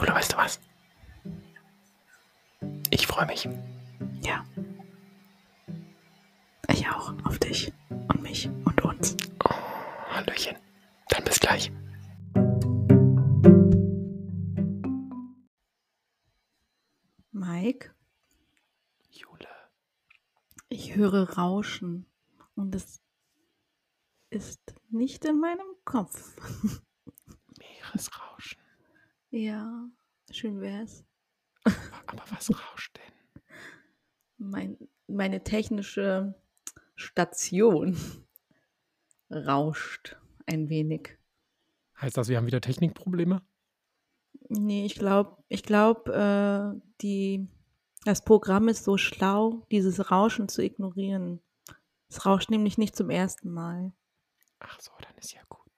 Jule, weißt du was? Ich freue mich. Ja. Ich auch. Auf dich und mich und uns. Oh, Hallöchen. Dann bis gleich. Mike, Jule. ich höre Rauschen und es ist nicht in meinem Kopf. Meeresrauschen. ja, schön wär's. Aber was rauscht denn? Mein, meine technische Station rauscht ein wenig. Heißt das, wir haben wieder Technikprobleme? Nee, ich glaube, ich glaube, äh, die, das Programm ist so schlau, dieses Rauschen zu ignorieren. Es rauscht nämlich nicht zum ersten Mal. Ach so, dann ist ja gut.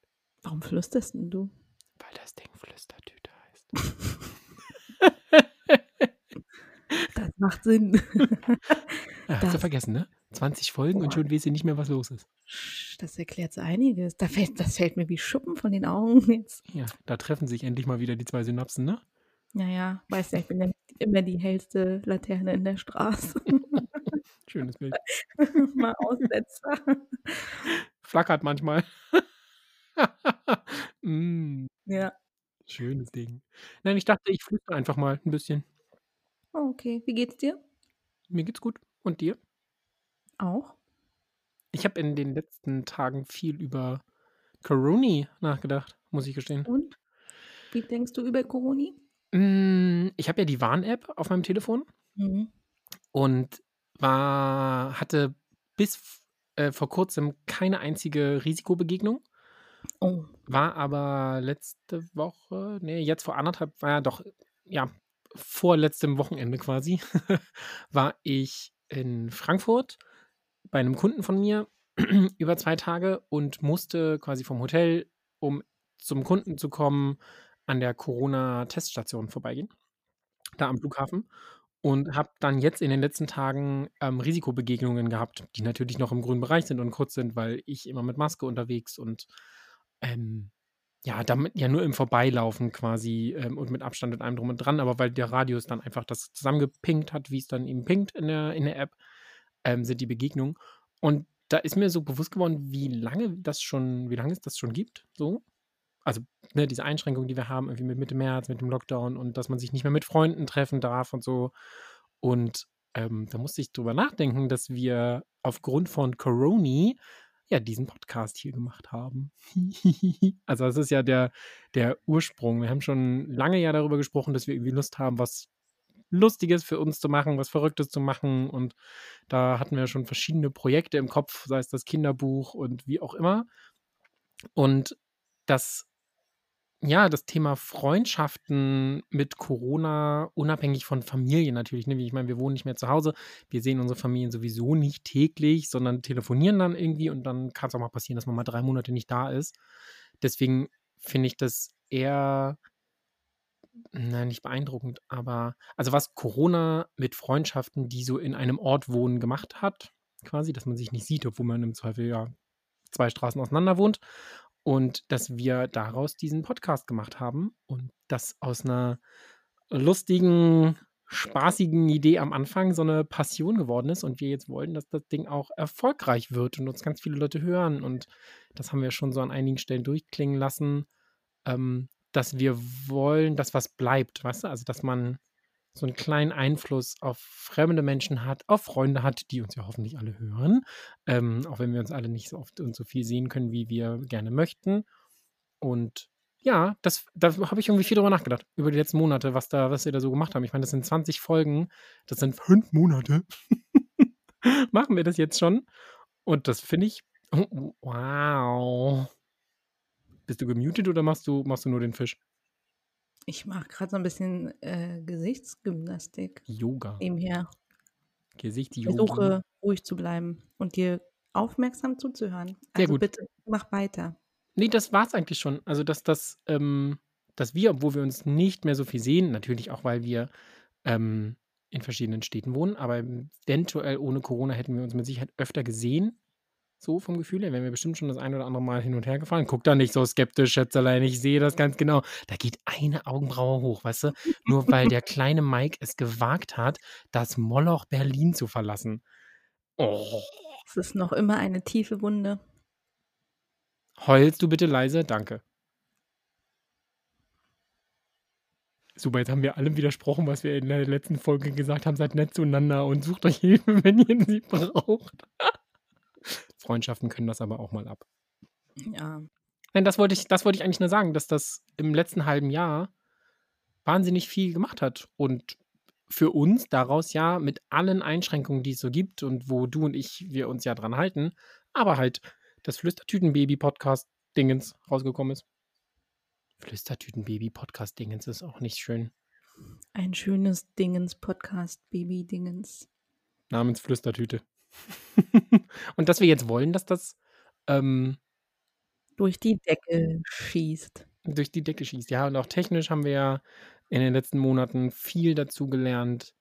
Warum flüsterst denn du? Weil das Ding Flüstertüte heißt. Das macht Sinn. Ja, hast du vergessen, ne? 20 Folgen und Boah. schon weißt du nicht mehr, was los ist. Das erklärt so einiges. Da fällt, das fällt mir wie Schuppen von den Augen jetzt. Ja, da treffen sich endlich mal wieder die zwei Synapsen, ne? Naja, weißt ja, ich bin ja immer die hellste Laterne in der Straße. Schönes Bild. Mal Aussetzer. Flackert manchmal. mm, Ja. schönes Ding. Nein, ich dachte, ich flüstere einfach mal ein bisschen. Okay. Wie geht's dir? Mir geht's gut. Und dir? Auch? Ich habe in den letzten Tagen viel über Corona nachgedacht, muss ich gestehen. Und? Wie denkst du über Corona? Mm, Ich habe ja die Warn-App auf meinem Telefon Mhm. und war, hatte bis f- äh, vor kurzem keine einzige Risikobegegnung. Oh. War aber letzte Woche, nee, jetzt vor anderthalb, war ja doch, ja, vor letztem Wochenende quasi, war ich in Frankfurt bei einem Kunden von mir über zwei Tage und musste quasi vom Hotel, um zum Kunden zu kommen, an der Corona-Teststation vorbeigehen, da am Flughafen. Und habe dann jetzt in den letzten Tagen ähm, Risikobegegnungen gehabt, die natürlich noch im grünen Bereich sind und kurz sind, weil ich immer mit Maske unterwegs und ähm, ja, damit ja nur im Vorbeilaufen quasi ähm, und mit Abstand und allem drum und dran, aber weil der Radius dann einfach das zusammengepinkt hat, wie es dann eben pinkt in der, in der App, ähm, sind die Begegnungen. Und da ist mir so bewusst geworden, wie lange das schon, wie lange es das schon gibt, so. Also, ne, diese Einschränkungen, die wir haben, irgendwie mit Mitte März, mit dem Lockdown und dass man sich nicht mehr mit Freunden treffen darf und so. Und ähm, da musste ich drüber nachdenken, dass wir aufgrund von Corona ja diesen Podcast hier gemacht haben. also, das ist ja der, der Ursprung. Wir haben schon lange ja darüber gesprochen, dass wir irgendwie Lust haben, was Lustiges für uns zu machen, was Verrücktes zu machen. Und da hatten wir schon verschiedene Projekte im Kopf, sei es das Kinderbuch und wie auch immer. Und das, ja, das Thema Freundschaften mit Corona, unabhängig von Familie natürlich. Ne? Ich meine, wir wohnen nicht mehr zu Hause. Wir sehen unsere Familien sowieso nicht täglich, sondern telefonieren dann irgendwie und dann kann es auch mal passieren, dass man mal drei Monate nicht da ist. Deswegen finde ich das eher, nein, nicht beeindruckend, aber also was Corona mit Freundschaften, die so in einem Ort wohnen, gemacht hat, quasi, dass man sich nicht sieht, obwohl man im Zweifel ja zwei Straßen auseinander wohnt und dass wir daraus diesen Podcast gemacht haben und das aus einer lustigen, spaßigen Idee am Anfang so eine Passion geworden ist und wir jetzt wollen, dass das Ding auch erfolgreich wird und uns ganz viele Leute hören und das haben wir schon so an einigen Stellen durchklingen lassen, ähm, dass wir wollen, dass was bleibt, weißt du, also dass man so einen kleinen Einfluss auf fremde Menschen hat, auf Freunde hat, die uns ja hoffentlich alle hören, ähm, auch wenn wir uns alle nicht so oft und so viel sehen können, wie wir gerne möchten. Und ja, das, da habe ich irgendwie viel drüber nachgedacht, über die letzten Monate, was, da, was wir da so gemacht haben. Ich meine, das sind 20 Folgen, das sind fünf Monate. Machen wir das jetzt schon. Und das finde ich, oh, wow. Bist du gemutet oder machst du, machst du nur den Fisch? Ich mache gerade so ein bisschen äh, Gesichtsgymnastik Yoga. nebenher. Gesicht Ich Yogi. versuche ruhig zu bleiben und dir aufmerksam zuzuhören. Sehr Also gut. bitte mach weiter. Nee, das war's eigentlich schon. Also, dass das, ähm, dass wir, obwohl wir uns nicht mehr so viel sehen, natürlich auch, weil wir ähm, in verschiedenen Städten wohnen, aber eventuell ohne Corona hätten wir uns mit Sicherheit öfter gesehen. So vom Gefühl her, wären wir bestimmt schon das ein oder andere Mal hin und her gefallen. Guck da nicht so skeptisch, Schätzelein, ich sehe das ganz genau. Da geht eine Augenbraue hoch, weißt du? Nur weil der kleine Mike es gewagt hat, das Moloch Berlin zu verlassen. Oh. Es ist noch immer eine tiefe Wunde. Heulst du bitte leise? Danke. Super, jetzt haben wir allem widersprochen, was wir in der letzten Folge gesagt haben. Seid nett zueinander und sucht euch Hilfe, wenn ihr sie braucht. Freundschaften können das aber auch mal ab. Ja. Nein, das wollte ich, das wollte ich eigentlich nur sagen, dass das im letzten halben Jahr wahnsinnig viel gemacht hat. Und für uns daraus ja mit allen Einschränkungen, die es so gibt und wo du und ich, wir uns ja dran halten, aber halt das Flüstertüten-Baby-Podcast-Dingens rausgekommen ist. Flüstertüten-Baby-Podcast-Dingens ist auch nicht schön. Ein schönes Dingens-Podcast, Baby-Dingens. Namens Flüstertüte. und dass wir jetzt wollen, dass das ähm, durch die Decke schießt. Durch die Decke schießt, ja. Und auch technisch haben wir ja in den letzten Monaten viel dazu gelernt.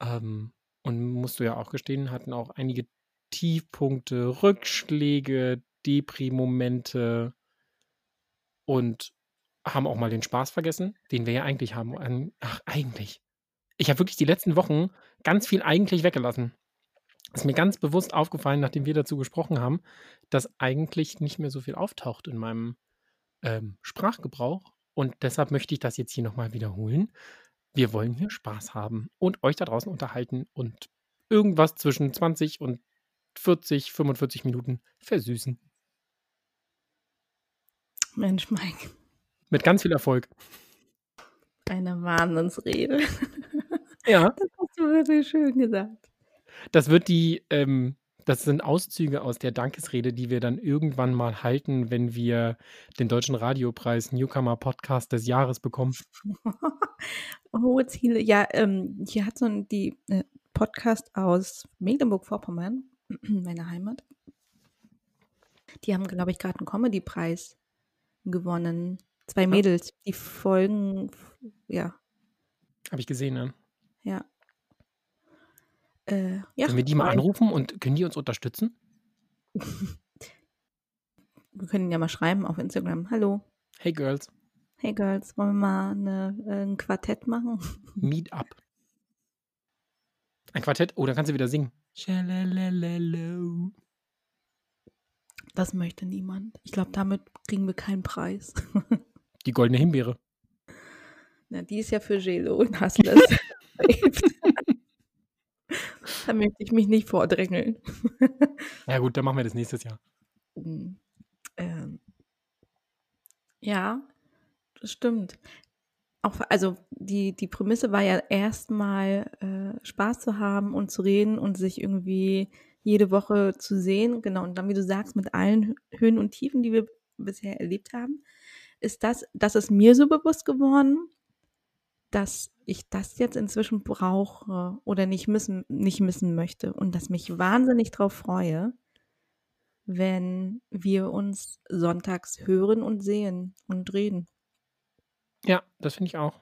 Ähm, und musst du ja auch gestehen, hatten auch einige Tiefpunkte, Rückschläge, Depri-Momente und haben auch mal den Spaß vergessen, den wir ja eigentlich haben. Ach, eigentlich. Ich habe wirklich die letzten Wochen ganz viel eigentlich weggelassen. Ist mir ganz bewusst aufgefallen, nachdem wir dazu gesprochen haben, dass eigentlich nicht mehr so viel auftaucht in meinem ähm, Sprachgebrauch. Und deshalb möchte ich das jetzt hier nochmal wiederholen. Wir wollen hier Spaß haben und euch da draußen unterhalten und irgendwas zwischen 20 und 40, 45 Minuten versüßen. Mensch, Mike. Mit ganz viel Erfolg. Eine Wahnsinnsrede. Ja. Das hast du wirklich schön gesagt. Das wird die, ähm, das sind Auszüge aus der Dankesrede, die wir dann irgendwann mal halten, wenn wir den Deutschen Radiopreis Newcomer Podcast des Jahres bekommen. Hohe Ziele. Ja, ähm, hier hat so ein die äh, Podcast aus Mecklenburg-Vorpommern, meine Heimat. Die haben, glaube ich, gerade einen Comedy-Preis gewonnen. Zwei Mädels, die folgen, ja. Habe ich gesehen, ne? Ja. Äh, ja. Können wir die mal anrufen und können die uns unterstützen? wir können ja mal schreiben auf Instagram. Hallo. Hey Girls. Hey Girls, wollen wir mal eine, äh, ein Quartett machen? Meet up. Ein Quartett? Oh, dann kannst du wieder singen. Das möchte niemand. Ich glaube, damit kriegen wir keinen Preis. Die goldene Himbeere. Na, die ist ja für Gelo und Hustlers. da möchte ich mich nicht vordrängeln. ja gut, dann machen wir das nächstes Jahr. Hm, ähm, ja, das stimmt. Auch, also die, die Prämisse war ja erstmal äh, Spaß zu haben und zu reden und sich irgendwie jede Woche zu sehen. Genau, und dann, wie du sagst, mit allen Höhen und Tiefen, die wir bisher erlebt haben, ist das, das ist mir so bewusst geworden, dass ich das jetzt inzwischen brauche oder nicht missen, nicht missen möchte und dass mich wahnsinnig darauf freue, wenn wir uns sonntags hören und sehen und reden. Ja, das finde ich auch.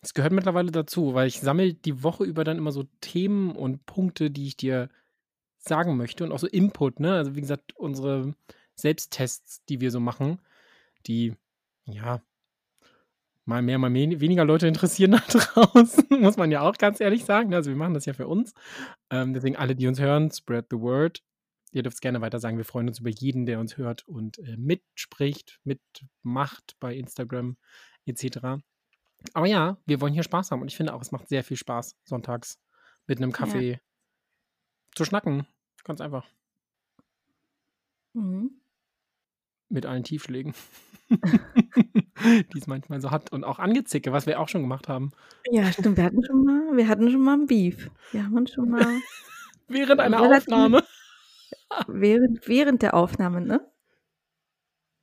Es gehört mittlerweile dazu, weil ich sammle die Woche über dann immer so Themen und Punkte, die ich dir sagen möchte und auch so Input, ne? Also wie gesagt, unsere Selbsttests, die wir so machen, die ja mal mehr, mal weniger Leute interessieren da draußen, muss man ja auch ganz ehrlich sagen. Also wir machen das ja für uns. Ähm, deswegen alle, die uns hören, spread the word. Ihr dürft es gerne weiter sagen. Wir freuen uns über jeden, der uns hört und äh, mitspricht, mitmacht bei Instagram etc. Aber ja, wir wollen hier Spaß haben und ich finde auch, es macht sehr viel Spaß, sonntags mit einem Kaffee ja. zu schnacken. Ganz einfach. Mhm. Mit allen Tiefschlägen. die es manchmal so hat. Und auch Angezicke, was wir auch schon gemacht haben. Ja, stimmt. Wir hatten schon mal, wir hatten schon mal ein Beef. Wir haben uns schon mal. während einer Aufnahme. Während, während der Aufnahme, ne?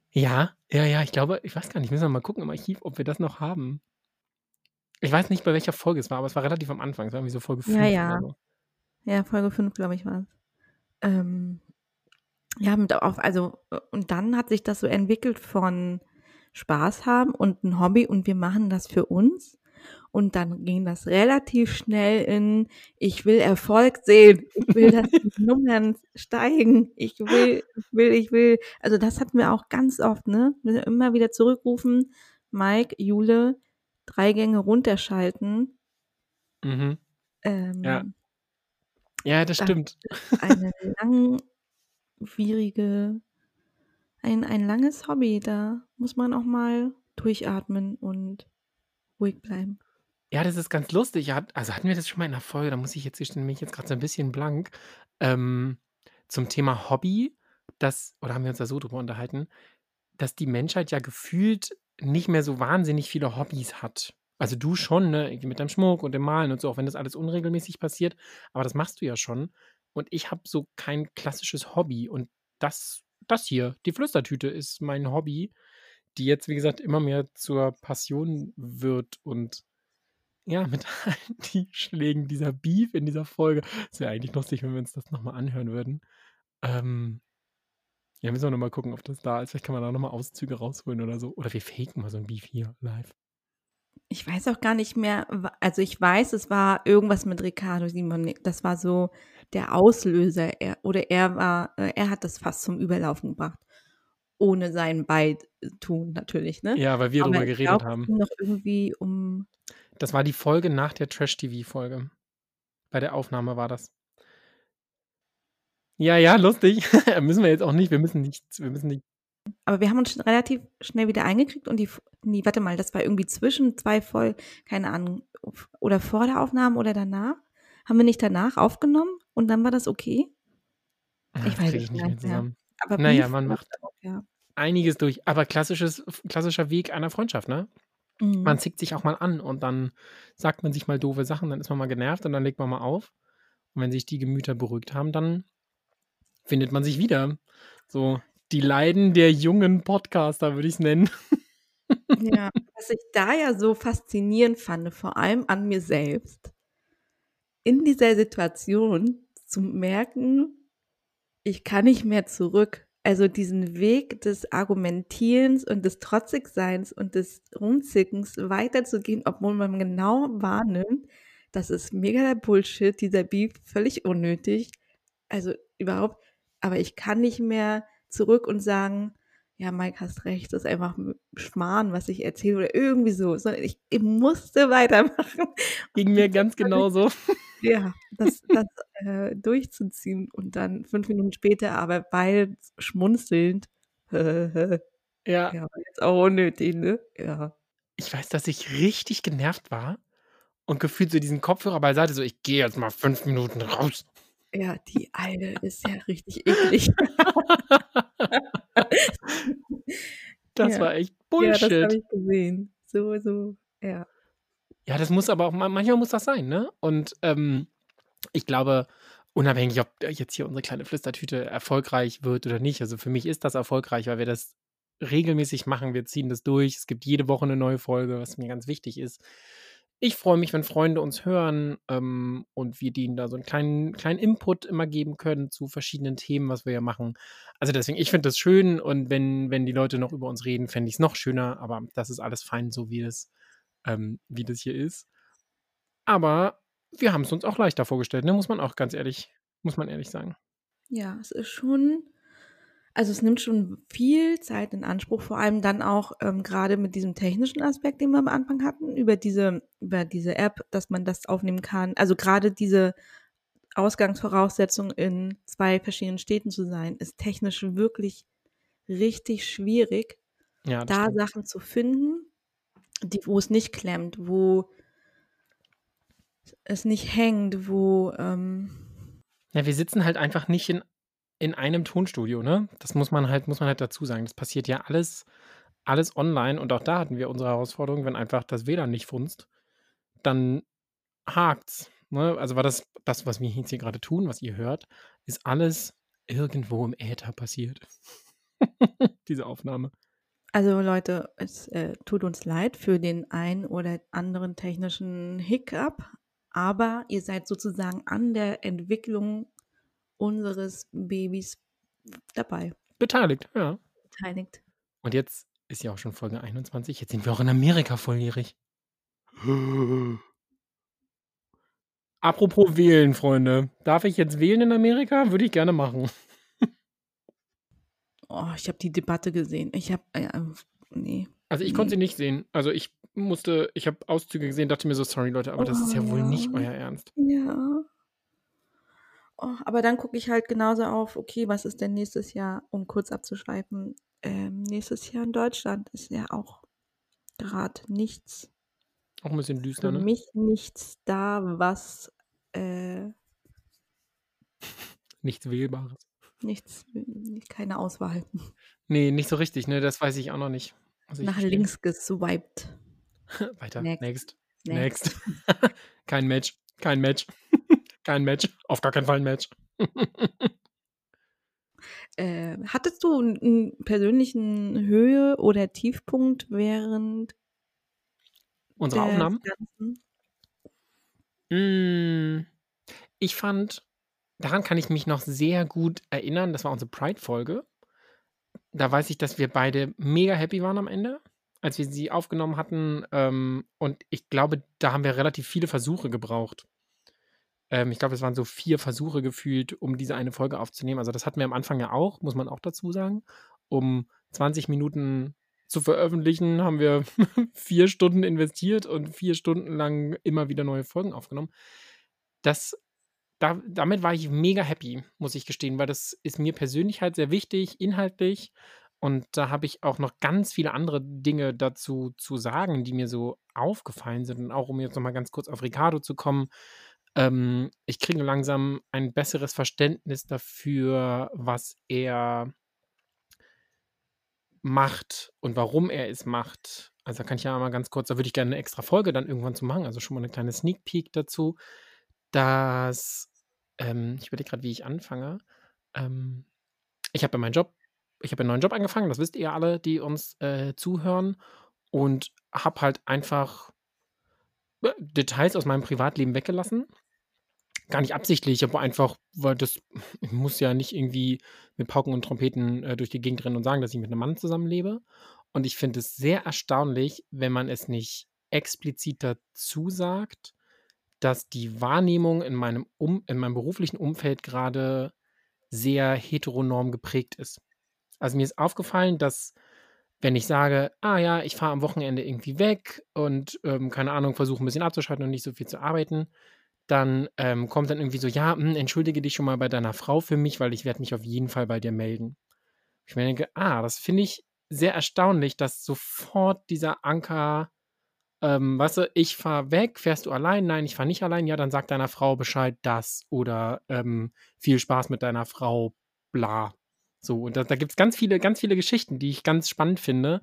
Ja, ja, ja, ich glaube, ich weiß gar nicht, müssen wir mal gucken im Archiv, ob wir das noch haben. Ich weiß nicht, bei welcher Folge es war, aber es war relativ am Anfang. Es war irgendwie so Folge 5 ja, ja. So. Ja, Folge 5, glaube ich, war es. Ähm, ja, mit auf, also, und dann hat sich das so entwickelt von Spaß haben und ein Hobby und wir machen das für uns. Und dann ging das relativ schnell in, ich will Erfolg sehen, ich will, dass die Nummern steigen, ich will, ich will, ich will. Also das hatten wir auch ganz oft, ne? Wir immer wieder zurückrufen, Mike, Jule, drei Gänge runterschalten. Mhm. Ähm, Ja. Ja, das Da- stimmt. eine langwierige, ein, ein langes Hobby. Da muss man auch mal durchatmen und ruhig bleiben. Ja, das ist ganz lustig. Also, hatten wir das schon mal in der Folge, da muss ich jetzt gestehen, bin ich jetzt grad so 'n bisschen blank, ähm, zum Thema Hobby, dass oder haben wir uns da so drüber unterhalten, dass die Menschheit ja gefühlt nicht mehr so wahnsinnig viele Hobbys hat. Also, du schon, ne, mit deinem Schmuck und dem Malen und so, auch wenn das alles unregelmäßig passiert, aber das machst du ja schon. Und ich habe so kein klassisches Hobby und das das hier, die Flüstertüte ist mein Hobby, die jetzt, wie gesagt, immer mehr zur Passion wird und ja, mit allen die Schlägen dieser Beef in dieser Folge. Es wäre eigentlich lustig, wenn wir uns das noch mal anhören würden. Ähm, ja, müssen wir noch mal gucken, ob das da ist. Vielleicht kann man da noch mal Auszüge rausholen oder so. Oder wir faken mal so 'n Beef hier live. Ich weiß auch gar nicht mehr, also ich weiß, es war irgendwas mit Riccardo Simonet. Das war so der Auslöser. Er oder er war äh, er hat das fast zum Überlaufen gebracht. Ohne sein Beitun natürlich, ne? Ja, weil wir Aber drüber ich geredet glaube, es haben. noch irgendwie um Das war die Folge nach der Trash-TV-Folge. Bei der Aufnahme war das. Ja, ja, lustig. Müssen wir jetzt auch nicht. Wir müssen nichts wir müssen nicht aber wir haben uns relativ schnell wieder eingekriegt und die F ne, warte mal, das war irgendwie zwischen 2 Folgen, keine Ahnung, oder vor der Aufnahme oder danach? Haben wir nicht danach aufgenommen und dann war das okay? Ah, Ich weiß nicht mehr nicht mehr. zusammen. Aber Na ja, Beef man macht auch, ja. einiges durch. Aber klassisches klassischer Weg einer Freundschaft, ne? Man Mhm. zickt sich auch mal an und dann sagt man sich mal doofe Sachen, dann ist man mal genervt und dann legt man mal auf. Und wenn sich die Gemüter beruhigt haben, dann findet man sich wieder. So die Leiden der jungen Podcaster, würde ich's nennen. Ja, was ich da ja so faszinierend fand, vor allem an mir selbst, in dieser Situation zu merken, ich kann nicht mehr zurück. Also diesen Weg des Argumentierens und des Trotzigseins und des Rumzickens weiterzugehen, obwohl man genau wahrnimmt, das ist mega der Bullshit, dieser Beef, völlig unnötig. Also überhaupt aber ich kann nicht mehr zurück und sagen: „Ja, Mike, hast recht, das ist einfach Schmarrn, was ich erzähle“ oder irgendwie so, sondern ich ich musste weitermachen. Ging mir ganz genauso. Ja, das das, äh, durchzuziehen und dann 5 Minuten später aber beide schmunzelnd: Ja. Ja, jetzt auch unnötig, ne? Ja. Ich weiß, dass ich richtig genervt war und gefühlt so diesen Kopfhörer beiseite, so: „Ich gehe jetzt mal 5 Minuten raus.“ Ja, die Alte ist ja richtig eklig. Das Ja. war echt Ja, das habe Bullshit. ich gesehen. So so, ja. Ja, das muss aber auch ma manchmal muss das sein, ne? Und, ähm, ich glaube, unabhängig, ob jetzt hier unsere kleine Flüstertüte erfolgreich wird oder nicht, also für mich ist das erfolgreich, weil wir das regelmäßig machen. Wir ziehen das durch. Es gibt jede Woche 'ne neue Folge, was mir ganz wichtig ist. Ich freue mich, wenn Freunde uns hören, ähm, und wir denen da so 'n kleinen kleinen Input immer geben können zu verschiedenen Themen, was wir ja machen. Also deswegen, ich finde das schön und wenn wenn die Leute noch über uns reden, fände ich's noch schöner, aber das ist alles fein, so wie es ähm, wie das hier ist. Aber wir haben's uns auch leichter vorgestellt, ne, muss man auch ganz ehrlich muss man ehrlich sagen. Ja, es ist schon also es nimmt schon viel Zeit in Anspruch, vor allem dann auch, ähm, grade mit diesem technischen Aspekt, den wir am Anfang hatten, über diese über diese App, dass man das aufnehmen kann. Also grade diese Ausgangsvoraussetzung, in 2 verschiedenen Städten zu sein, ist technisch wirklich richtig schwierig, Ja, da stimmt. Sachen zu finden, die wo es nicht klemmt, wo es nicht hängt, wo, ähm Ja, wir sitzen halt einfach nicht in in einem Tonstudio, ne? Das muss man halt muss man halt dazu sagen. Das passiert ja alles alles online und auch da hatten wir unsere Herausforderung, wenn einfach das WLAN nicht funzt, dann hakt's, ne? Also war das das, was wir jetzt hier grade tun, was ihr hört, ist alles irgendwo im Äther passiert. Diese Aufnahme. Also Leute, es, äh, tut uns leid für den einen oder anderen technischen Hiccup, aber ihr seid sozusagen an der Entwicklung unseres Babys dabei. Beteiligt, ja. Beteiligt. Und jetzt ist ja auch schon Folge 21. Jetzt sind wir auch in Amerika volljährig. Apropos wählen, Freunde. Darf ich jetzt wählen in Amerika? Würde ich gerne machen. Oh, ich habe die Debatte gesehen. Ich habe, äh, nee. Also ich konnte sie nicht sehen. Also ich musste, ich habe Auszüge gesehen, dachte mir so, sorry Leute, aber das ist ja Oh, wohl nicht ja. euer Ernst. Ja. Oh, aber dann gucke ich halt genauso auf, okay, was ist denn nächstes Jahr, um kurz abzuschweifen, ähm, nächstes Jahr in Deutschland ist ja auch gerade nichts, Auch ein bisschen für düster, ne? mich nichts da, was äh, Nichts Wählbares. nichts, keine Auswahl. Nee, nicht so richtig, ne? Das weiß ich auch noch nicht. ich Nach links geswiped. Weiter. Next. Next. Next. Next. Kein Match. Kein Match. Kein Match. Auf gar keinen Fall ein Match. Äh, hattest du einen, persönlichen Höhe- oder Tiefpunkt während Unsere des Aufnahmen? Ganzen? Mm, ich fand, daran kann ich mich noch sehr gut erinnern. Das war unsere Pride-Folge. Da weiß ich, dass wir beide mega happy waren am Ende, als wir sie aufgenommen hatten. Ähm, und ich glaube, da haben wir relativ viele Versuche gebraucht. Ähm, ich glaube, es waren so vier Versuche gefühlt, um diese eine Folge aufzunehmen. Also, das hatten wir am Anfang ja auch, muss man auch dazu sagen. Um 20 Minuten zu veröffentlichen, haben wir vier Stunden investiert und vier Stunden lang immer wieder neue Folgen aufgenommen. Das, da, damit war ich mega happy, muss ich gestehen, weil das ist mir persönlich halt sehr wichtig, inhaltlich. Und da habe ich auch noch ganz viele andere Dinge dazu zu sagen, die mir so aufgefallen sind. Und auch um jetzt nochmal ganz kurz auf Ricardo zu kommen. Ähm, ich kriege langsam ein besseres Verständnis dafür, was er macht und warum er es macht. Also da kann ich ja mal ganz kurz, da würde ich gerne eine extra Folge dann irgendwann zu machen, also schon mal eine kleine Sneak Peek dazu, dass, ähm, ich überlege gerade, wie ich anfange. Ähm, ich habe ja meinen Job, ich habe einen neuen Job angefangen, das wisst ihr alle, die uns äh, zuhören und habe halt einfach äh, Details aus meinem Privatleben weggelassen. Gar nicht absichtlich, aber einfach, weil das, ich muss ja nicht irgendwie mit Pauken und Trompeten äh, durch die Gegend rennen und sagen, dass ich mit einem Mann zusammenlebe. Und ich finde es sehr erstaunlich, wenn man es nicht explizit dazu sagt, dass die Wahrnehmung in meinem, um, in meinem beruflichen Umfeld gerade sehr heteronorm geprägt ist. Also mir ist aufgefallen, dass wenn ich sage, ah ja, ich fahre am Wochenende irgendwie weg und ähm, keine Ahnung, versuche ein bisschen abzuschalten und nicht so viel zu arbeiten, dann ähm, kommt dann irgendwie so, ja, hm, entschuldige dich schon mal bei deiner Frau für mich, weil ich werde mich auf jeden Fall bei dir melden. Ich denke, ah, das finde ich sehr erstaunlich, dass sofort dieser Anker, ähm, weißt du, ich fahre weg, fährst du allein? Nein, ich fahre nicht allein. Ja, dann sag deiner Frau Bescheid, das oder ähm, viel Spaß mit deiner Frau, bla. So, und da, da gibt es ganz viele, ganz viele Geschichten, die ich ganz spannend finde,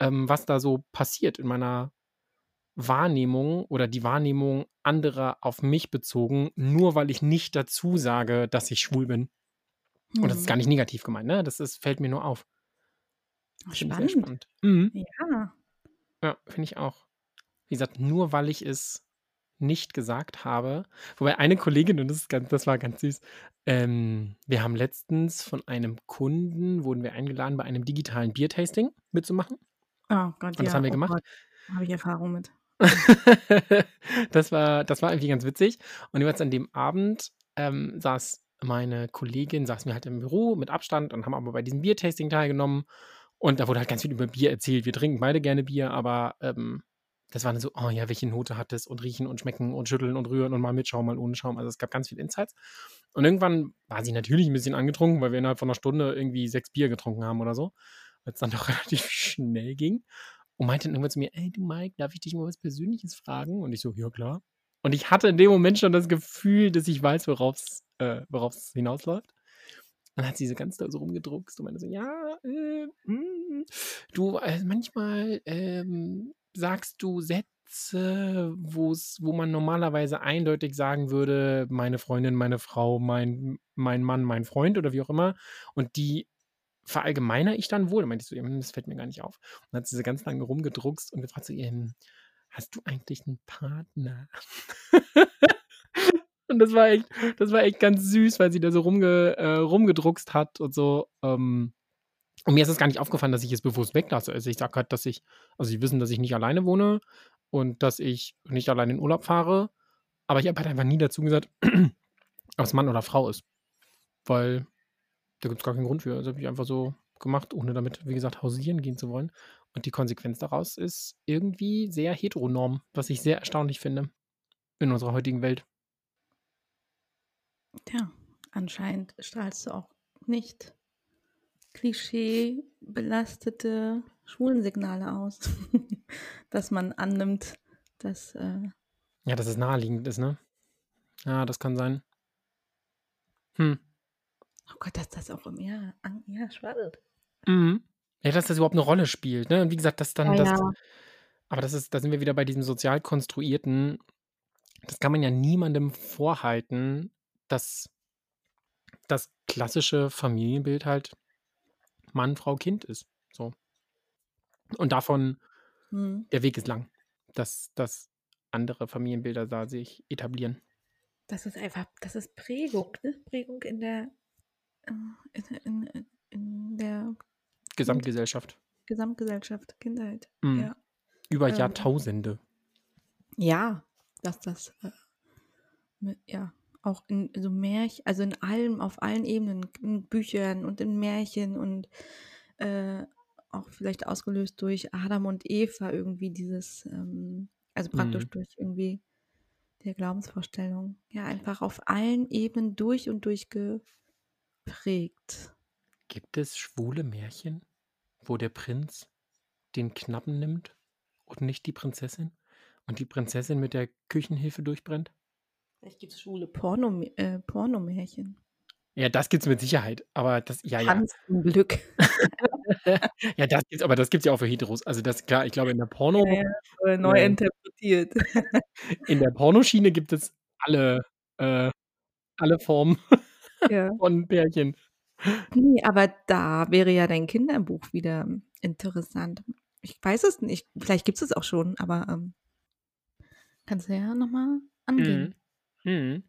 ähm, was da so passiert in meiner Wahrnehmung oder die Wahrnehmung anderer auf mich bezogen, nur weil ich nicht dazu sage, dass ich schwul bin. Und das ist gar nicht negativ gemeint, ne? Das ist, fällt mir nur auf. Sehr Spannend. spannend. Mhm. Ja. Ja, finde ich auch. Wie gesagt, nur weil ich es nicht gesagt habe. Wobei eine Kollegin, und das, ist ganz, das war ganz süß, ähm, wir haben letztens von einem Kunden, wurden wir eingeladen, bei einem digitalen Biertasting mitzumachen. Oh Gott, Und das ja. haben wir Oh gemacht. Habe ich Erfahrung mit. das, war, das war irgendwie ganz witzig. Und jetzt an dem Abend ähm, saß meine Kollegin, saß mir halt im Büro mit Abstand und haben aber bei diesem Biertasting teilgenommen. Und da wurde halt ganz viel über Bier erzählt. Wir trinken beide gerne Bier, aber ähm, das war dann so, oh ja, welche Note hat es und riechen und schmecken und schütteln und rühren und mal mit Schaum, mal ohne Schaum. Also es gab ganz viele Insights. Und irgendwann war sie natürlich ein bisschen angetrunken, weil wir innerhalb von einer Stunde irgendwie sechs Bier getrunken haben oder so. Weil es dann doch relativ schnell ging. Und meinte dann irgendwann zu mir, ey du Mike, darf ich dich mal was Persönliches fragen? Und ich so, ja klar. Und ich hatte in dem Moment schon das Gefühl, dass ich weiß, worauf es äh, hinausläuft. Dann hat sie so ganz doll so rumgedruckst und meinte so, ja, äh, mm, du, äh, manchmal ähm, sagst du Sätze, wo's, wo man normalerweise eindeutig sagen würde, meine Freundin, meine Frau, mein, mein Mann, mein Freund oder wie auch immer. Und die verallgemeiner ich dann wohl. Da meinte ich so, ja, das fällt mir gar nicht auf. Und dann hat sie so ganz lange rumgedruckst und gefragt so, ähm, hast du eigentlich einen Partner? und das war echt, das war echt ganz süß, weil sie da so rumge, äh, rumgedruckst hat und so. Ähm, und mir ist es gar nicht aufgefallen, dass ich es bewusst weglasse. Also ich sage halt, dass ich, also sie wissen, dass ich nicht alleine wohne. und dass ich nicht allein in Urlaub fahre. Aber ich habe halt einfach nie dazu gesagt, ob es Mann oder Frau ist. Weil da gibt es gar keinen Grund für. Also habe ich einfach so gemacht, ohne damit, wie gesagt, hausieren gehen zu wollen. Und die Konsequenz daraus ist irgendwie sehr heteronorm, was ich sehr erstaunlich finde in unserer heutigen Welt. Ja, anscheinend strahlst du auch nicht klischeebelastete Schwulensignale aus, dass man annimmt, dass. Äh ja, dass es naheliegend ist, ne? Ja, das kann sein. Hm. Oh Gott, dass das auch im Ja, ja spannend. Mhm. Ja, dass das überhaupt eine Rolle spielt, ne? Und wie gesagt, dass dann Ja, das ja. aber das ist da sind wir wieder bei diesem sozial konstruierten das kann man ja niemandem vorhalten, dass das klassische Familienbild halt Mann, Frau, Kind ist, so. Und davon Mhm. der Weg ist lang, dass dass andere Familienbilder da sich etablieren. Das ist einfach das ist Prägung, ne? Prägung in der in in in der Gesamtgesellschaft. Gesamtgesellschaft, Kindheit, Mhm. ja. Über Ähm Jahrtausende. Ja, dass das, äh, mit ja, auch in so Märch also in allem auf allen Ebenen, in Büchern und in Märchen und, äh, auch vielleicht ausgelöst durch Adam und Eva irgendwie dieses, ähm also praktisch Mhm. durch irgendwie der Glaubensvorstellung. Ja, einfach auf allen Ebenen durch und durch geprägt. Gibt es schwule Märchen, wo der Prinz den Knappen nimmt und nicht die Prinzessin und die Prinzessin mit der Küchenhilfe durchbrennt? Vielleicht gibt's schwule Porno äh, Pornomärchen. Ja, das gibt's mit Sicherheit, aber das ja, ja. Tanz zum Glück. Ja, das gibt's aber das gibt's ja auch für Heteros. Also, das klar, ich glaube, in der Porno Ja, ja, neu äh interpretiert. in der Pornoschiene gibt es alle äh, alle Formen Ja. von Pärchen. Ne, aber da wäre ja dein Kinderbuch wieder interessant. Ich weiß es nicht, vielleicht gibt's es auch schon, aber, ähm kannst du ja noch mal angehen. Mhm. Mhm.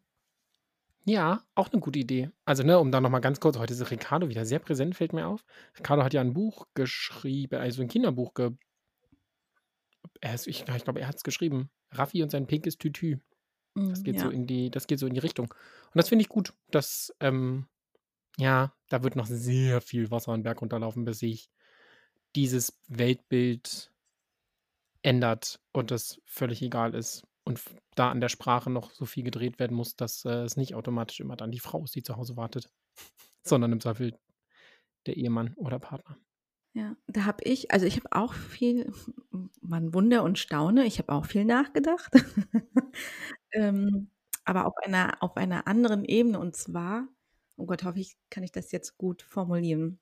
Ja, auch 'ne gute Idee. Also, ne, um da noch mal ganz kurz heute ist Ricardo wieder sehr präsent, fällt mir auf. Ricardo hat ja 'n Buch geschrieben, also 'n Kinderbuch ge er ist ich ich glaube, er hat's geschrieben. Raffi und sein pinkes Tütü. Das Mhm, geht so ja. in die das geht so in die Richtung. Und das finde ich gut. Das, ähm ja, da wird noch sehr viel Wasser den Berg runterlaufen, bis sich dieses Weltbild ändert und das völlig egal ist und da an der Sprache noch so viel gedreht werden muss, dass, äh, es nicht automatisch immer dann die Frau ist, die zu Hause wartet, sondern im Zweifel der Ehemann oder Partner. Ja, da habe ich also, ich habe auch viel man wundere und staune, ich habe auch viel nachgedacht. Ähm, aber auf einer auf einer anderen Ebene und zwar oh Gott, hoffe ich, kann ich das jetzt gut formulieren.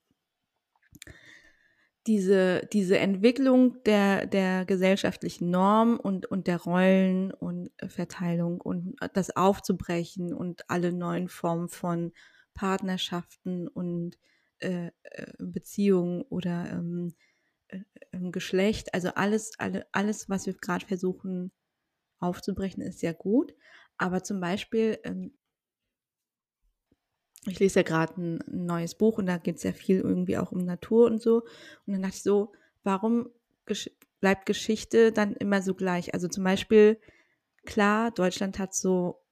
Diese diese Entwicklung der der gesellschaftlichen Norm und und der Rollen und Verteilung und das aufzubrechen und alle neuen Formen von Partnerschaften und, äh, äh, Beziehungen oder, ähm, äh, Geschlecht, also alles alle alles, was wir grad versuchen aufzubrechen, ist ja gut. Aber zum Beispiel, ähm ich lese ja grad 'n 'n neues Buch und da geht's ja viel irgendwie auch um Natur und so. Und dann dachte ich so: „Warum gesch bleibt Geschichte dann immer so gleich?“ Also, zum Beispiel, klar, Deutschland hat so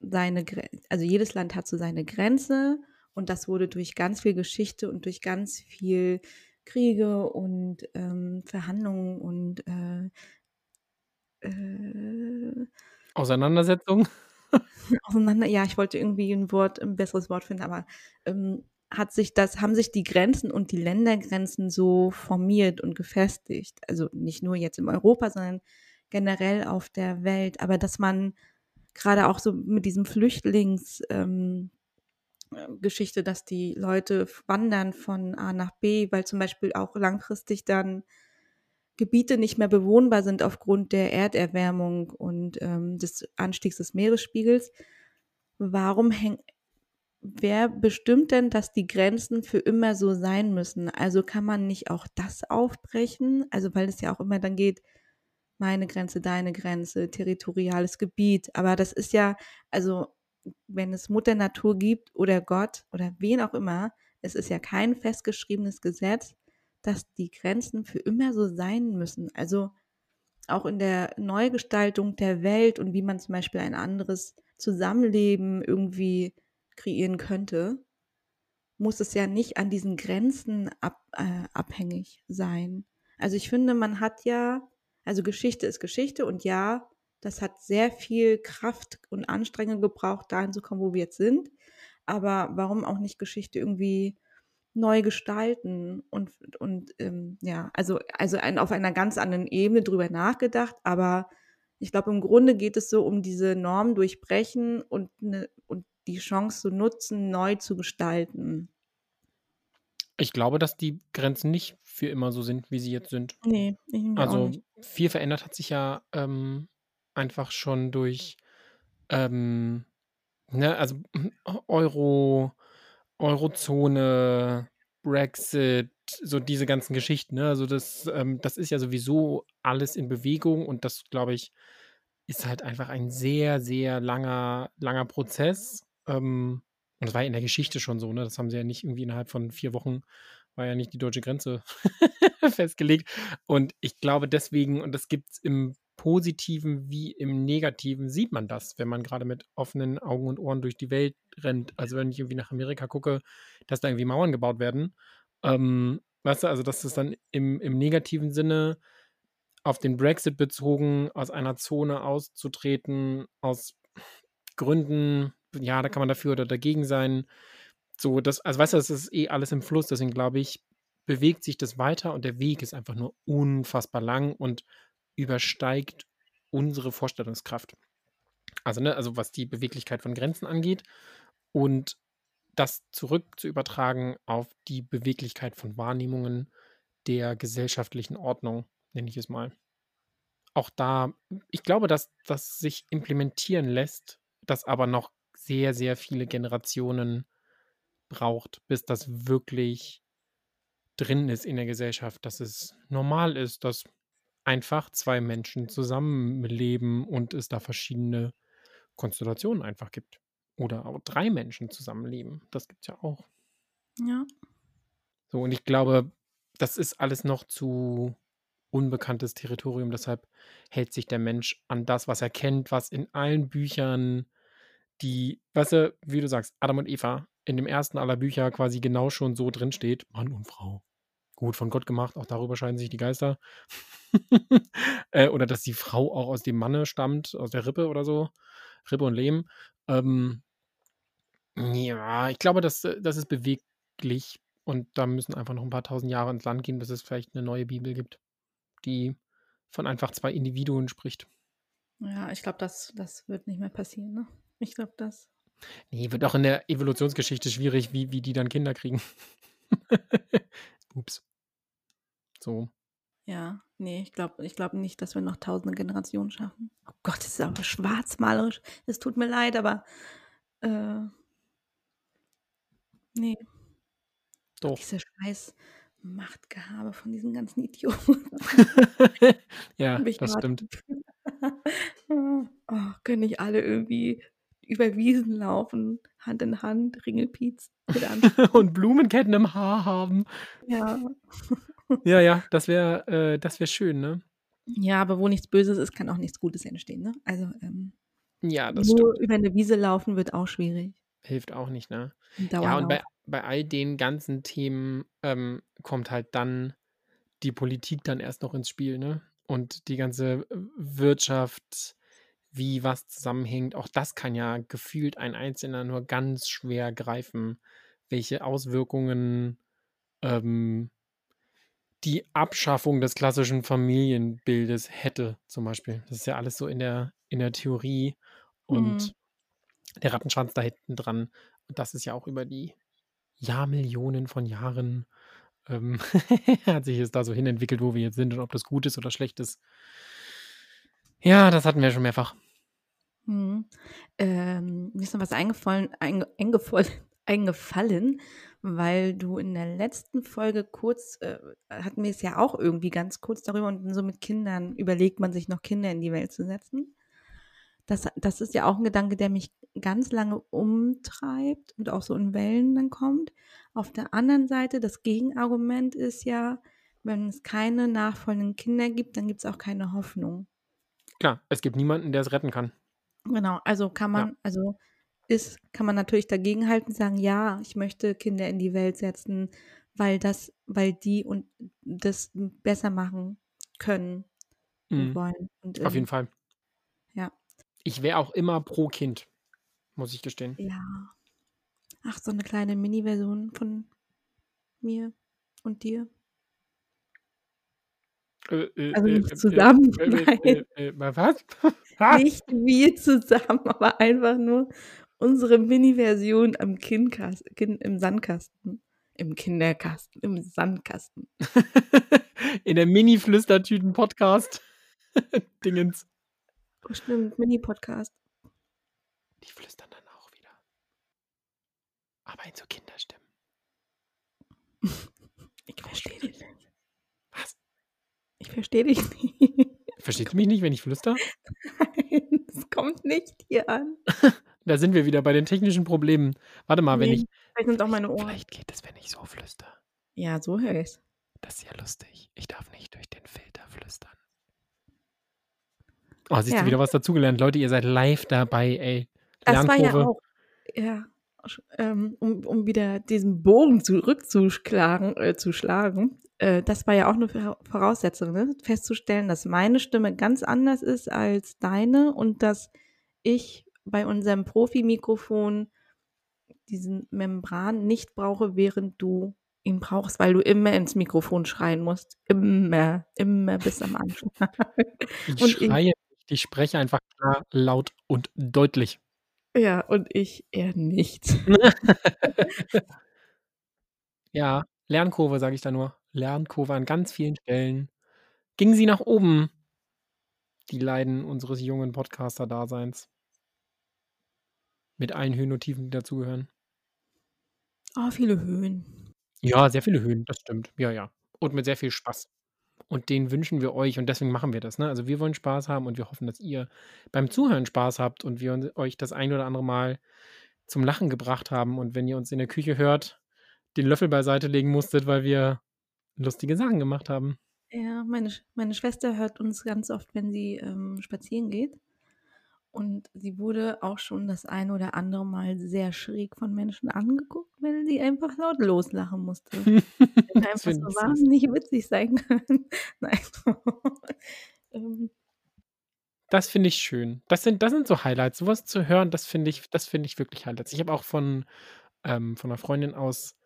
seine also, jedes Land hat so seine Grenze und das wurde durch ganz viel Geschichte und durch ganz viel Kriege und, ähm, Verhandlungen und, äh äh Auseinandersetzung? auseinander ja, ich wollte irgendwie 'n Wort 'n besseres Wort finden, aber, ähm, hat sich das haben sich die Grenzen und die Ländergrenzen so formiert und gefestigt. Also, nicht nur jetzt in Europa, sondern generell auf der Welt. Aber dass man grade auch so mit diesem Flüchtlings ähm, äh, Geschichte, dass die Leute wandern von A nach B, weil zum Beispiel auch langfristig dann Gebiete nicht mehr bewohnbar sind aufgrund der Erderwärmung und, ähm, des Anstiegs des Meeresspiegels. Warum häng wer bestimmt denn, dass die Grenzen für immer so sein müssen? Also, kann man nicht auch das aufbrechen? Also, weil es ja auch immer dann geht, meine Grenze, deine Grenze, territoriales Gebiet. Aber das ist ja also, wenn es Mutter Natur gibt oder Gott oder wen auch immer, es ist ja kein festgeschriebenes Gesetz, dass die Grenzen für immer so sein müssen. Also, auch in der Neugestaltung der Welt und wie man zum Beispiel ein anderes Zusammenleben irgendwie kreieren könnte, muss es ja nicht an diesen Grenzen ab, äh, abhängig sein. Also ich finde, man hat ja, also Geschichte ist Geschichte und ja, das hat sehr viel Kraft und Anstrengung gebraucht, dahin zu kommen, wo wir jetzt sind. Aber warum auch nicht Geschichte irgendwie neu gestalten und, und ähm, ja, also, also ein, auf einer ganz anderen Ebene drüber nachgedacht, aber ich glaube, im Grunde geht es so um diese Norm durchbrechen und, ne, und die Chance zu nutzen, neu zu gestalten. Ich glaube, dass die Grenzen nicht für immer so sind, wie sie jetzt sind. Nee, ich Also viel verändert hat sich ja ähm, einfach schon durch, ähm, ne, also Euro, Eurozone, Brexit, so diese ganzen Geschichten. Ne? Also das, ähm, das ist ja sowieso alles in Bewegung und das, glaube ich, ist halt einfach ein sehr, sehr langer, langer Prozess. Ähm, und das war ja in der Geschichte schon so, ne? Das haben sie ja nicht irgendwie innerhalb von vier Wochen, war ja nicht die deutsche Grenze festgelegt. Und ich glaube deswegen, und das gibt es im Positiven wie im Negativen, sieht man das, wenn man gerade mit offenen Augen und Ohren durch die Welt rennt. Also wenn ich irgendwie nach Amerika gucke, dass da irgendwie Mauern gebaut werden. Ähm, weißt du, also dass das dann im, im negativen Sinne auf den Brexit bezogen, aus einer Zone auszutreten, aus Gründen, ja, da kann man dafür oder dagegen sein. So, das, also weißt du, das ist eh alles im Fluss, deswegen glaube ich, bewegt sich das weiter und der Weg ist einfach nur unfassbar lang und übersteigt unsere Vorstellungskraft. Also, ne, also was die Beweglichkeit von Grenzen angeht und das zurück zu übertragen auf die Beweglichkeit von Wahrnehmungen der gesellschaftlichen Ordnung, nenne ich es mal. Auch da, ich glaube, dass das sich implementieren lässt, das aber noch sehr, sehr viele Generationen braucht, bis das wirklich drin ist in der Gesellschaft, dass es normal ist, dass einfach zwei Menschen zusammenleben und es da verschiedene Konstellationen einfach gibt. Oder auch drei Menschen zusammenleben. Das gibt es ja auch. Ja. So, und ich glaube, das ist alles noch zu unbekanntes Territorium. Deshalb hält sich der Mensch an das, was er kennt, was in allen Büchern, die, weißt du, wie du sagst, Adam und Eva, in dem ersten aller Bücher quasi genau schon so drinsteht, Mann und Frau. Gut, von Gott gemacht, auch darüber scheiden sich die Geister. äh, oder dass die Frau auch aus dem Manne stammt, aus der Rippe oder so. Rippe und Lehm. Ähm, ja, ich glaube, das, das ist beweglich und da müssen einfach noch ein paar tausend Jahre ins Land gehen, bis es vielleicht eine neue Bibel gibt, die von einfach zwei Individuen spricht. Ja, ich glaube, das, das wird nicht mehr passieren. Ne? Ich glaube, das. Nee, wird auch in der Evolutionsgeschichte schwierig, wie, wie die dann Kinder kriegen. Ups. So. Ja, nee, ich glaube ich glaub nicht, dass wir noch tausende Generationen schaffen. Oh Gott, das ist aber schwarzmalerisch. Es tut mir leid, aber äh, nee. Doch. Diese scheiß Machtgehabe von diesen ganzen Idioten. ja, das grad- stimmt. oh, können nicht alle irgendwie über Wiesen laufen, Hand in Hand, Ringelpiez. Und Blumenketten im Haar haben. ja. Ja, ja, das wäre äh, das wär schön, ne? ja, aber wo nichts Böses ist, kann auch nichts Gutes entstehen. Ne? Also ähm, Ja, das nur stimmt. über eine Wiese laufen wird auch schwierig. Hilft auch nicht, ne? Ja, und bei, bei all den ganzen Themen ähm, kommt halt dann die Politik dann erst noch ins Spiel, ne? Und die ganze äh, Wirtschaft, wie was zusammenhängt, auch das kann ja gefühlt ein Einzelner nur ganz schwer greifen, welche Auswirkungen ähm, die Abschaffung des klassischen Familienbildes hätte, zum Beispiel. Das ist ja alles so in der, in der Theorie und Mhm. der Rattenschwanz da hinten dran. Und das ist ja auch über die Jahrmillionen von Jahren ähm, hat sich es da so hinentwickelt, wo wir jetzt sind und ob das gut ist oder schlecht ist. Ja, das hatten wir schon mehrfach. Mhm. Ähm, mir ist noch was eingefallen, einge, eingefallen, eingefallen, weil du in der letzten Folge kurz, äh, hatten wir es ja auch irgendwie ganz kurz darüber und so mit Kindern überlegt man sich noch Kinder in die Welt zu setzen. Das, das ist ja auch ein Gedanke, der mich ganz lange umtreibt und auch so in Wellen dann kommt. Auf der anderen Seite, das Gegenargument ist ja, wenn es keine nachfolgenden Kinder gibt, dann gibt es auch keine Hoffnung. Klar, es gibt niemanden, der es retten kann. Genau, also kann Ja. man, also ist, kann man natürlich dagegenhalten und sagen, ja, ich möchte Kinder in die Welt setzen, weil das, weil die und das besser machen können und Mhm. wollen. Und, Auf jeden Fall. Ja. Ich wäre auch immer pro Kind, muss ich gestehen. Ja. Ach, so eine kleine Mini-Version von mir und dir. Äh, äh, Also äh, nicht äh, zusammen, äh, äh, was? Nicht wir zusammen, aber einfach nur unsere Mini-Version am Kindkast, kind, im Sandkasten. Im Kinderkasten, im Sandkasten. In der Mini-Flüstertüten-Podcast. Dingens. Oh, stimmt, Mini-Podcast. Die flüstern dann auch wieder. Aber in so Kinderstimmen. Ich verstehe dich nicht. Was? Ich verstehe dich nicht. Versteht ihr mich nicht, wenn ich flüster? Nein, es kommt nicht hier an. Da sind wir wieder bei den technischen Problemen. Warte mal, wenn Nee, ich. vielleicht sind auch meine Ohren. Vielleicht geht es, wenn ich so flüster. Ja, so höre ich Das ist ja lustig. Ich darf nicht durch den Filter flüstern. Oh, siehst Ja. du wieder was dazugelernt? Leute, ihr seid live dabei, ey. Das war ja Lernkurve. auch, ja, ähm, um, um wieder diesen Bogen zurückzuschlagen, äh, zu schlagen, äh, das war ja auch eine Vora- Voraussetzung, ne? festzustellen, dass meine Stimme ganz anders ist als deine und dass ich bei unserem Profi-Mikrofon diesen Membran nicht brauche, während du ihn brauchst, weil du immer ins Mikrofon schreien musst. Immer, immer bis am Anschlag. Ich Und ich, schreie nicht, ich spreche einfach klar, laut und deutlich. ja, und ich eher nicht. ja, Lernkurve, sage ich da nur. Lernkurve an ganz vielen Stellen. Ging sie nach oben, die Leiden unseres jungen Podcaster-Daseins. Mit allen Höhen und Tiefen, die dazugehören. Oh, viele Höhen. Ja, sehr viele Höhen, das stimmt. Ja, ja. Und mit sehr viel Spaß. Und den wünschen wir euch und deswegen machen wir das. Ne? Also wir wollen Spaß haben und wir hoffen, dass ihr beim Zuhören Spaß habt und wir euch das ein oder andere Mal zum Lachen gebracht haben. Und wenn ihr uns in der Küche hört, den Löffel beiseite legen musstet, weil wir lustige Sachen gemacht haben. Ja, meine, meine Schwester hört uns ganz oft, wenn sie ähm, spazieren geht. Und sie wurde auch schon das ein oder andere Mal sehr schräg von Menschen angeguckt, weil sie einfach laut loslachen musste. Einfach so wahnsinnig witzig sein können. Nein. ähm, Das finde ich schön. Das sind, das sind so Highlights. Sowas zu hören, das finde ich, das finde ich wirklich Highlights. Ich habe auch von, ähm, von einer Freundin aus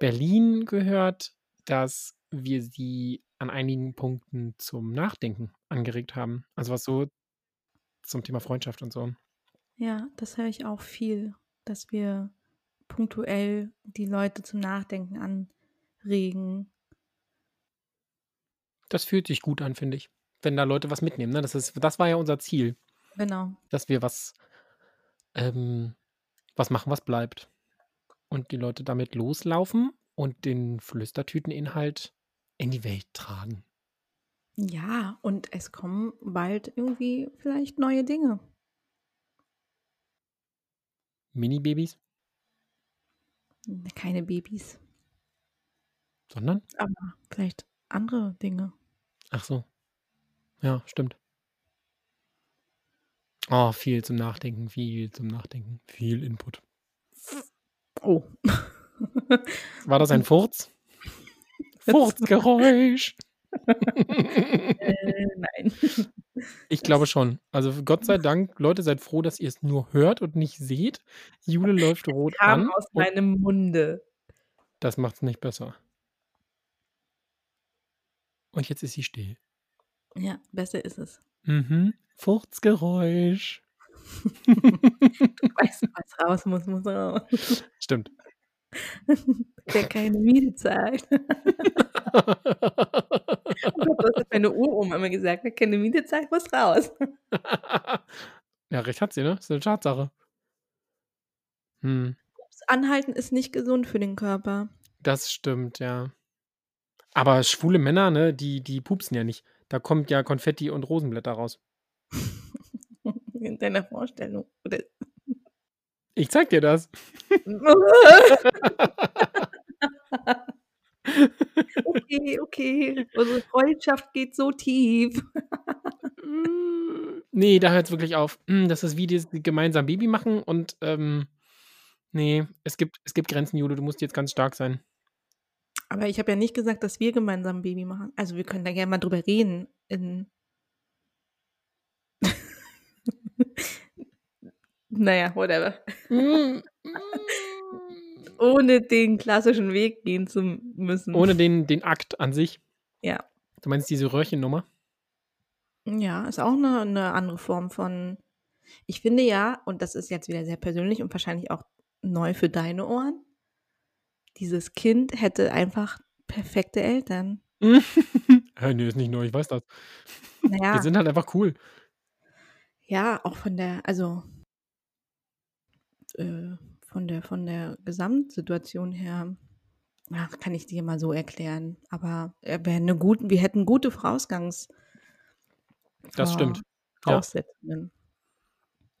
Berlin gehört, dass wir sie an einigen Punkten zum Nachdenken angeregt haben. Also was so zum Thema Freundschaft und so. ja, das höre ich auch viel, dass wir punktuell die Leute zum Nachdenken anregen. Das fühlt sich gut an, finde ich. Wenn da Leute was mitnehmen. Ne? Das, ist, das war ja unser Ziel, Genau. dass wir was, ähm, was machen, was bleibt. Und die Leute damit loslaufen und den Flüstertüteninhalt in die Welt tragen. Ja, und es kommen bald irgendwie vielleicht neue Dinge. Mini-Babys, Keine Babys, sondern? aber vielleicht andere Dinge. Ach so. Ja, stimmt. Oh, viel zum Nachdenken, viel zum Nachdenken, viel Input. Oh. War das ein Furz? Furzgeräusch. äh, nein. Ich glaube schon. Also Gott sei Dank, Leute, seid froh, dass ihr es nur hört und nicht seht. Jule läuft rot Kam an. aus meinem Munde. das macht es nicht besser. Und jetzt ist sie still. Ja, besser ist es. Mhm. Furzgeräusch. Weißt du, was raus muss, muss raus. Stimmt. Wer keine Miete zahlt. Was hat meine Uroma immer gesagt? Wer keine Miete zahlt, muss raus. ja, recht hat sie, ne? Ist eine Tatsache. Hm. Das Anhalten ist nicht gesund für den Körper. Das stimmt, ja. Aber schwule Männer, ne, die, die pupsen ja nicht. Da kommt ja Konfetti und Rosenblätter raus. In deiner Vorstellung. Oder Ich zeig dir das. okay, Okay. Unsere Freundschaft geht so tief. Hm, ne, da hört's wirklich auf. Hm, das ist wie dieses gemeinsam Baby machen und, ähm, ne, es gibt es gibt Grenzen, Jule, du musst jetzt ganz stark sein. Aber ich habe ja nicht gesagt, dass wir gemeinsam 'n Baby machen. Also, wir können da gerne mal drüber reden in Na ja, whatever. Hm. Ohne den klassischen Weg gehen zu müssen. Ohne den den Akt an sich? Ja. Du meinst diese Röhrchennummer? Ja, ist auch 'ne 'ne andere Form von ich finde ja, und das ist jetzt wieder sehr persönlich und wahrscheinlich auch neu für deine Ohren dieses Kind hätte einfach perfekte Eltern. Hä, ne, ist nicht neu, ich weiß das. Na Die sind halt einfach cool. Ja, auch von der also äh, von der von der Gesamtsituation her, ach, kann ich dir mal so erklären. Aber er wäre 'ne gut wir hätten gute Vorausgangs Das stimmt. Ja. Voraussetzungen.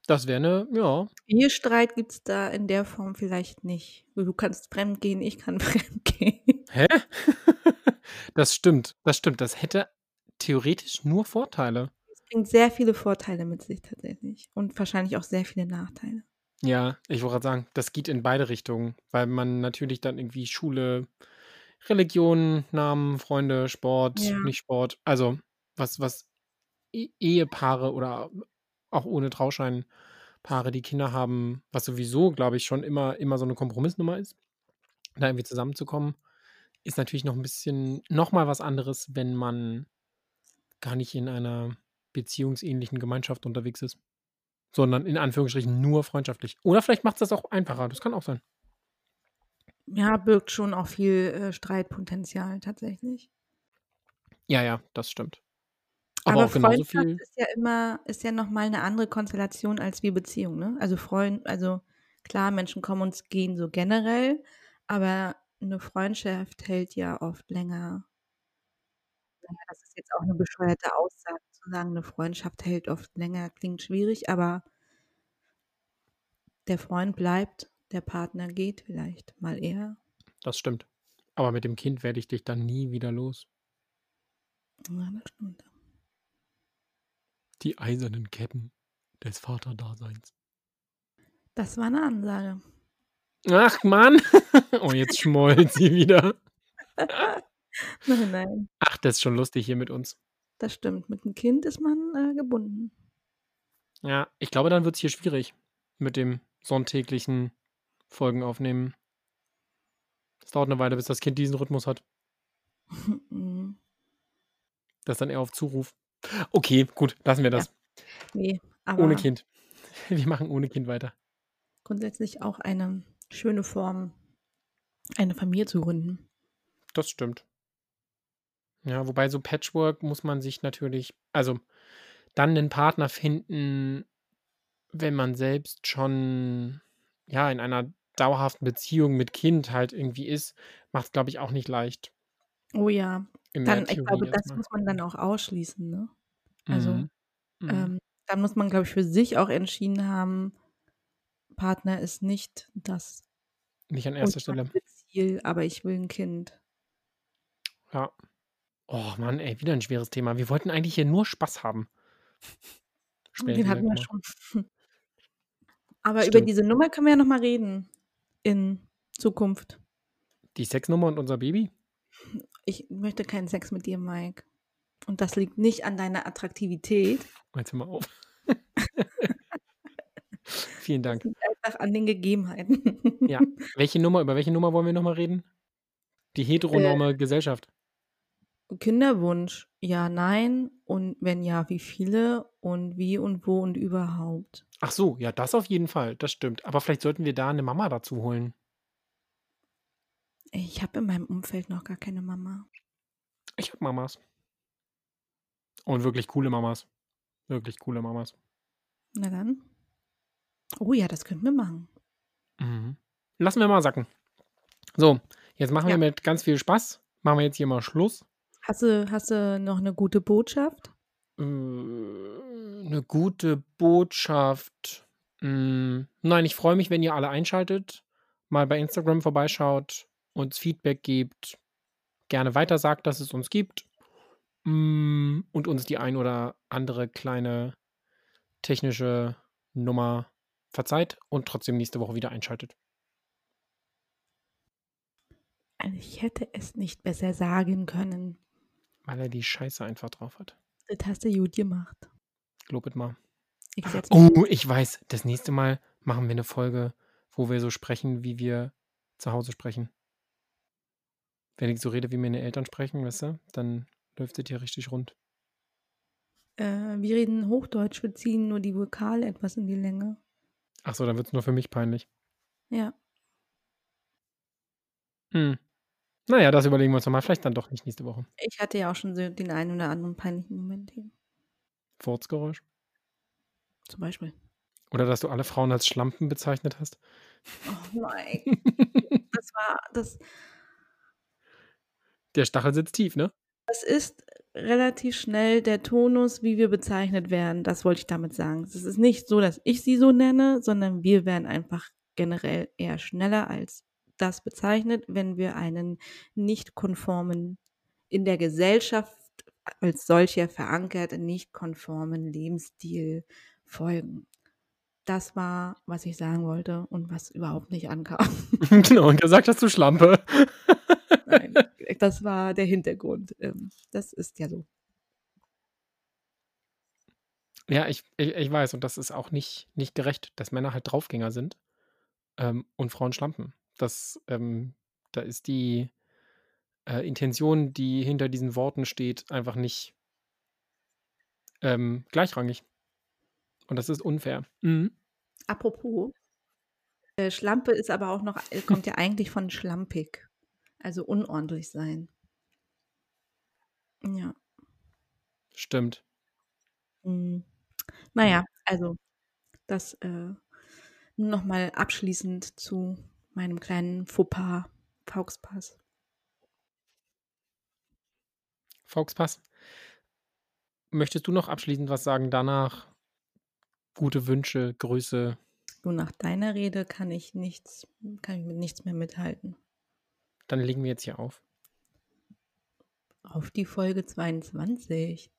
Das wäre 'ne ja. Ehestreit gibt's da in der Form vielleicht nicht. Du kannst fremdgehen, ich kann fremdgehen. Hä? Das stimmt, das stimmt. Das hätte theoretisch nur Vorteile. Es bringt sehr viele Vorteile mit sich tatsächlich und wahrscheinlich auch sehr viele Nachteile. Ja, ich wollte grad sagen, das geht in beide Richtungen, weil man natürlich dann irgendwie Schule, Religion, Namen, Freunde, Sport, Ja. nicht Sport also, was was E Ehepaare oder auch ohne Trauschein Paare, die Kinder haben, was sowieso, glaube ich, schon immer immer so 'ne Kompromissnummer ist, da irgendwie zusammenzukommen, ist natürlich noch 'n bisschen noch mal was anderes, wenn man gar nicht in einer beziehungsähnlichen Gemeinschaft unterwegs ist, sondern in Anführungsstrichen nur freundschaftlich. Oder vielleicht macht's das auch einfacher, das kann auch sein. Ja, birgt schon auch viel, äh, Streitpotenzial tatsächlich. Ja, ja, das stimmt. Aber Aber auch genauso Freundschaft viel ist ja immer ist ja noch mal 'ne andere Konstellation als wie Beziehung, ne? Also, Freund also, klar, Menschen kommen und gehen so generell, aber 'ne Freundschaft hält ja oft länger. Das ist jetzt auch 'ne bescheuerte Aussage zu sagen, 'ne Freundschaft hält oft länger, klingt schwierig, aber der Freund bleibt, der Partner geht vielleicht mal eher. Das stimmt. Aber mit dem Kind werde ich dich dann nie wieder los. Ja, das stimmt. Die eisernen Ketten des Vaterdaseins. Das war 'ne Ansage. Ach Mann. Oh, jetzt schmollt sie wieder. Nein, nein. Ach, das ist schon lustig hier mit uns. Das stimmt. Mit 'm Kind ist man, äh, gebunden. Ja, ich glaube, dann wird's hier schwierig mit dem sonntäglichen Folgen aufnehmen. Es dauert 'ne Weile, bis das Kind diesen Rhythmus hat. Mhm. Das dann eher auf Zuruf. Okay, gut, lassen wir Ja. das. Ne, Ohne aber Kind. Wir machen ohne Kind weiter. grundsätzlich auch eine schöne Form, eine Familie zu gründen. Das stimmt. Ja, wobei so Patchwork muss man sich natürlich also, dann 'nen Partner finden, wenn man selbst schon, ja, in einer dauerhaften Beziehung mit Kind halt irgendwie ist, macht's, glaube ich, auch nicht leicht. Oh ja, dann ich glaube, das mal. muss man dann auch ausschließen, ne? Also, Mhm. Mhm. ähm, dann muss man, glaube ich, für sich auch entschieden haben, Partner ist nicht das Nicht an erster Stelle. Ziel, aber ich will 'n Kind. Ja. Oh Mann, ey, wieder 'n schweres Thema. Wir wollten eigentlich hier nur Spaß haben. Ich Den hatten wir schon. Aber über Stimmt. diese Nummer können wir ja noch mal reden in Zukunft. Die Sexnummer und unser Baby? Ich möchte keinen Sex mit dir, Mike. Und das liegt nicht an deiner Attraktivität. Jetzt hör mal auf. Vielen Das Dank. liegt einfach an den Gegebenheiten. Ja. Welche Nummer über welche Nummer wollen wir noch mal reden? Die Äh heteronorme Gesellschaft. Kinderwunsch, ja, nein und wenn ja, wie viele und wie und wo und überhaupt? Ach so, ja, das auf jeden Fall, das stimmt. Aber vielleicht sollten wir da 'ne Mama dazu holen. Ich habe in meinem Umfeld noch gar keine Mama. Ich habe Mamas. Und wirklich coole Mamas. Wirklich coole Mamas. Na dann. Oh ja, das könnten wir machen. Mhm. Lassen wir mal sacken. So, jetzt machen wir Ja. mit ganz viel Spaß machen wir jetzt hier mal Schluss. Hast du hast du noch 'ne gute Botschaft? Äh, 'ne gute Botschaft. Hm, nein, ich freue mich, wenn ihr alle einschaltet, mal bei Instagram vorbeischaut, uns Feedback gebt, gerne weitersagt, dass es uns gibt. Hm, und uns die ein oder andere kleine technische Nummer verzeiht und trotzdem nächste Woche wieder einschaltet. Also, ich hätte es nicht besser sagen können. Weil er die Scheiße einfach drauf hat. Das hast du gut gemacht. Globet mal. Ich Oh, ich weiß. Das nächste Mal machen wir eine Folge, wo wir so sprechen, wie wir zu Hause sprechen. Wenn ich so rede, wie meine Eltern sprechen, weißt du, dann läuft es hier richtig rund. Äh, wir reden Hochdeutsch, wir ziehen nur die Vokale etwas in die Länge. Ach so, dann wird es nur für mich peinlich. Ja. Hm. Naja, das überlegen wir uns nochmal. Vielleicht dann doch nicht nächste Woche. Ich hatte ja auch schon so den einen oder anderen peinlichen Moment hier. Furzgeräusch. Zum Beispiel. Oder dass du alle Frauen als Schlampen bezeichnet hast. Oh nein. das war, das, Der Stachel sitzt tief, ne? das ist relativ schnell der Tonus, wie wir bezeichnet werden. Das wollte ich damit sagen. Es ist nicht so, dass ich sie so nenne, sondern wir werden einfach generell eher schneller als das bezeichnet, wenn wir einen nicht konformen, in der Gesellschaft als solcher verankert, nicht konformen Lebensstil folgen. Das war, was ich sagen wollte und was überhaupt nicht ankam. genau, und gesagt hast du Schlampe. Nein, das war der Hintergrund. Ähm, Das ist ja so. Ja, ich, ich, ich weiß, und das ist auch nicht, nicht gerecht, dass Männer halt Draufgänger sind ähm, und Frauen Schlampen. Das, ähm, da ist die äh, Intention, die hinter diesen Worten steht, einfach nicht ähm, gleichrangig. Und das ist unfair. Mhm. Apropos, äh, Schlampe ist aber auch noch, äh, kommt ja eigentlich von schlampig. Also unordentlich sein. Ja. Stimmt. Mm. Naja, also das äh, nochmal abschließend zu meinem kleinen Fauxpas, Fauxpass. Volkspass. Möchtest du noch abschließend was sagen danach? Gute Wünsche, Grüße. Nur nach deiner Rede kann ich nichts, kann ich mit nichts mehr mithalten. Dann legen wir jetzt hier auf. Auf die Folge 22.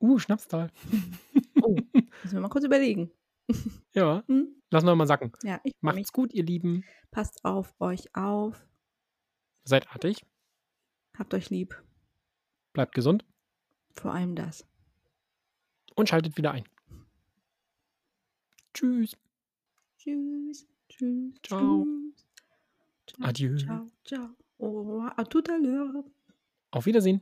Uh, Schnapstal. Oh, müssen wir mal kurz überlegen. Ja, Hm? lassen wir mal sacken. Ja, ich freu mich. Macht's gut, ihr Lieben. Passt auf euch auf. Seid artig. Habt euch lieb. Bleibt gesund Vor allem das. und schaltet wieder ein. Tschüss. Tschüss. Tschüss. Ciao. Tschüss. Ciao, Adieu. Ciao, ciao. Au revoir. À tout à l'heure. Auf Wiedersehen.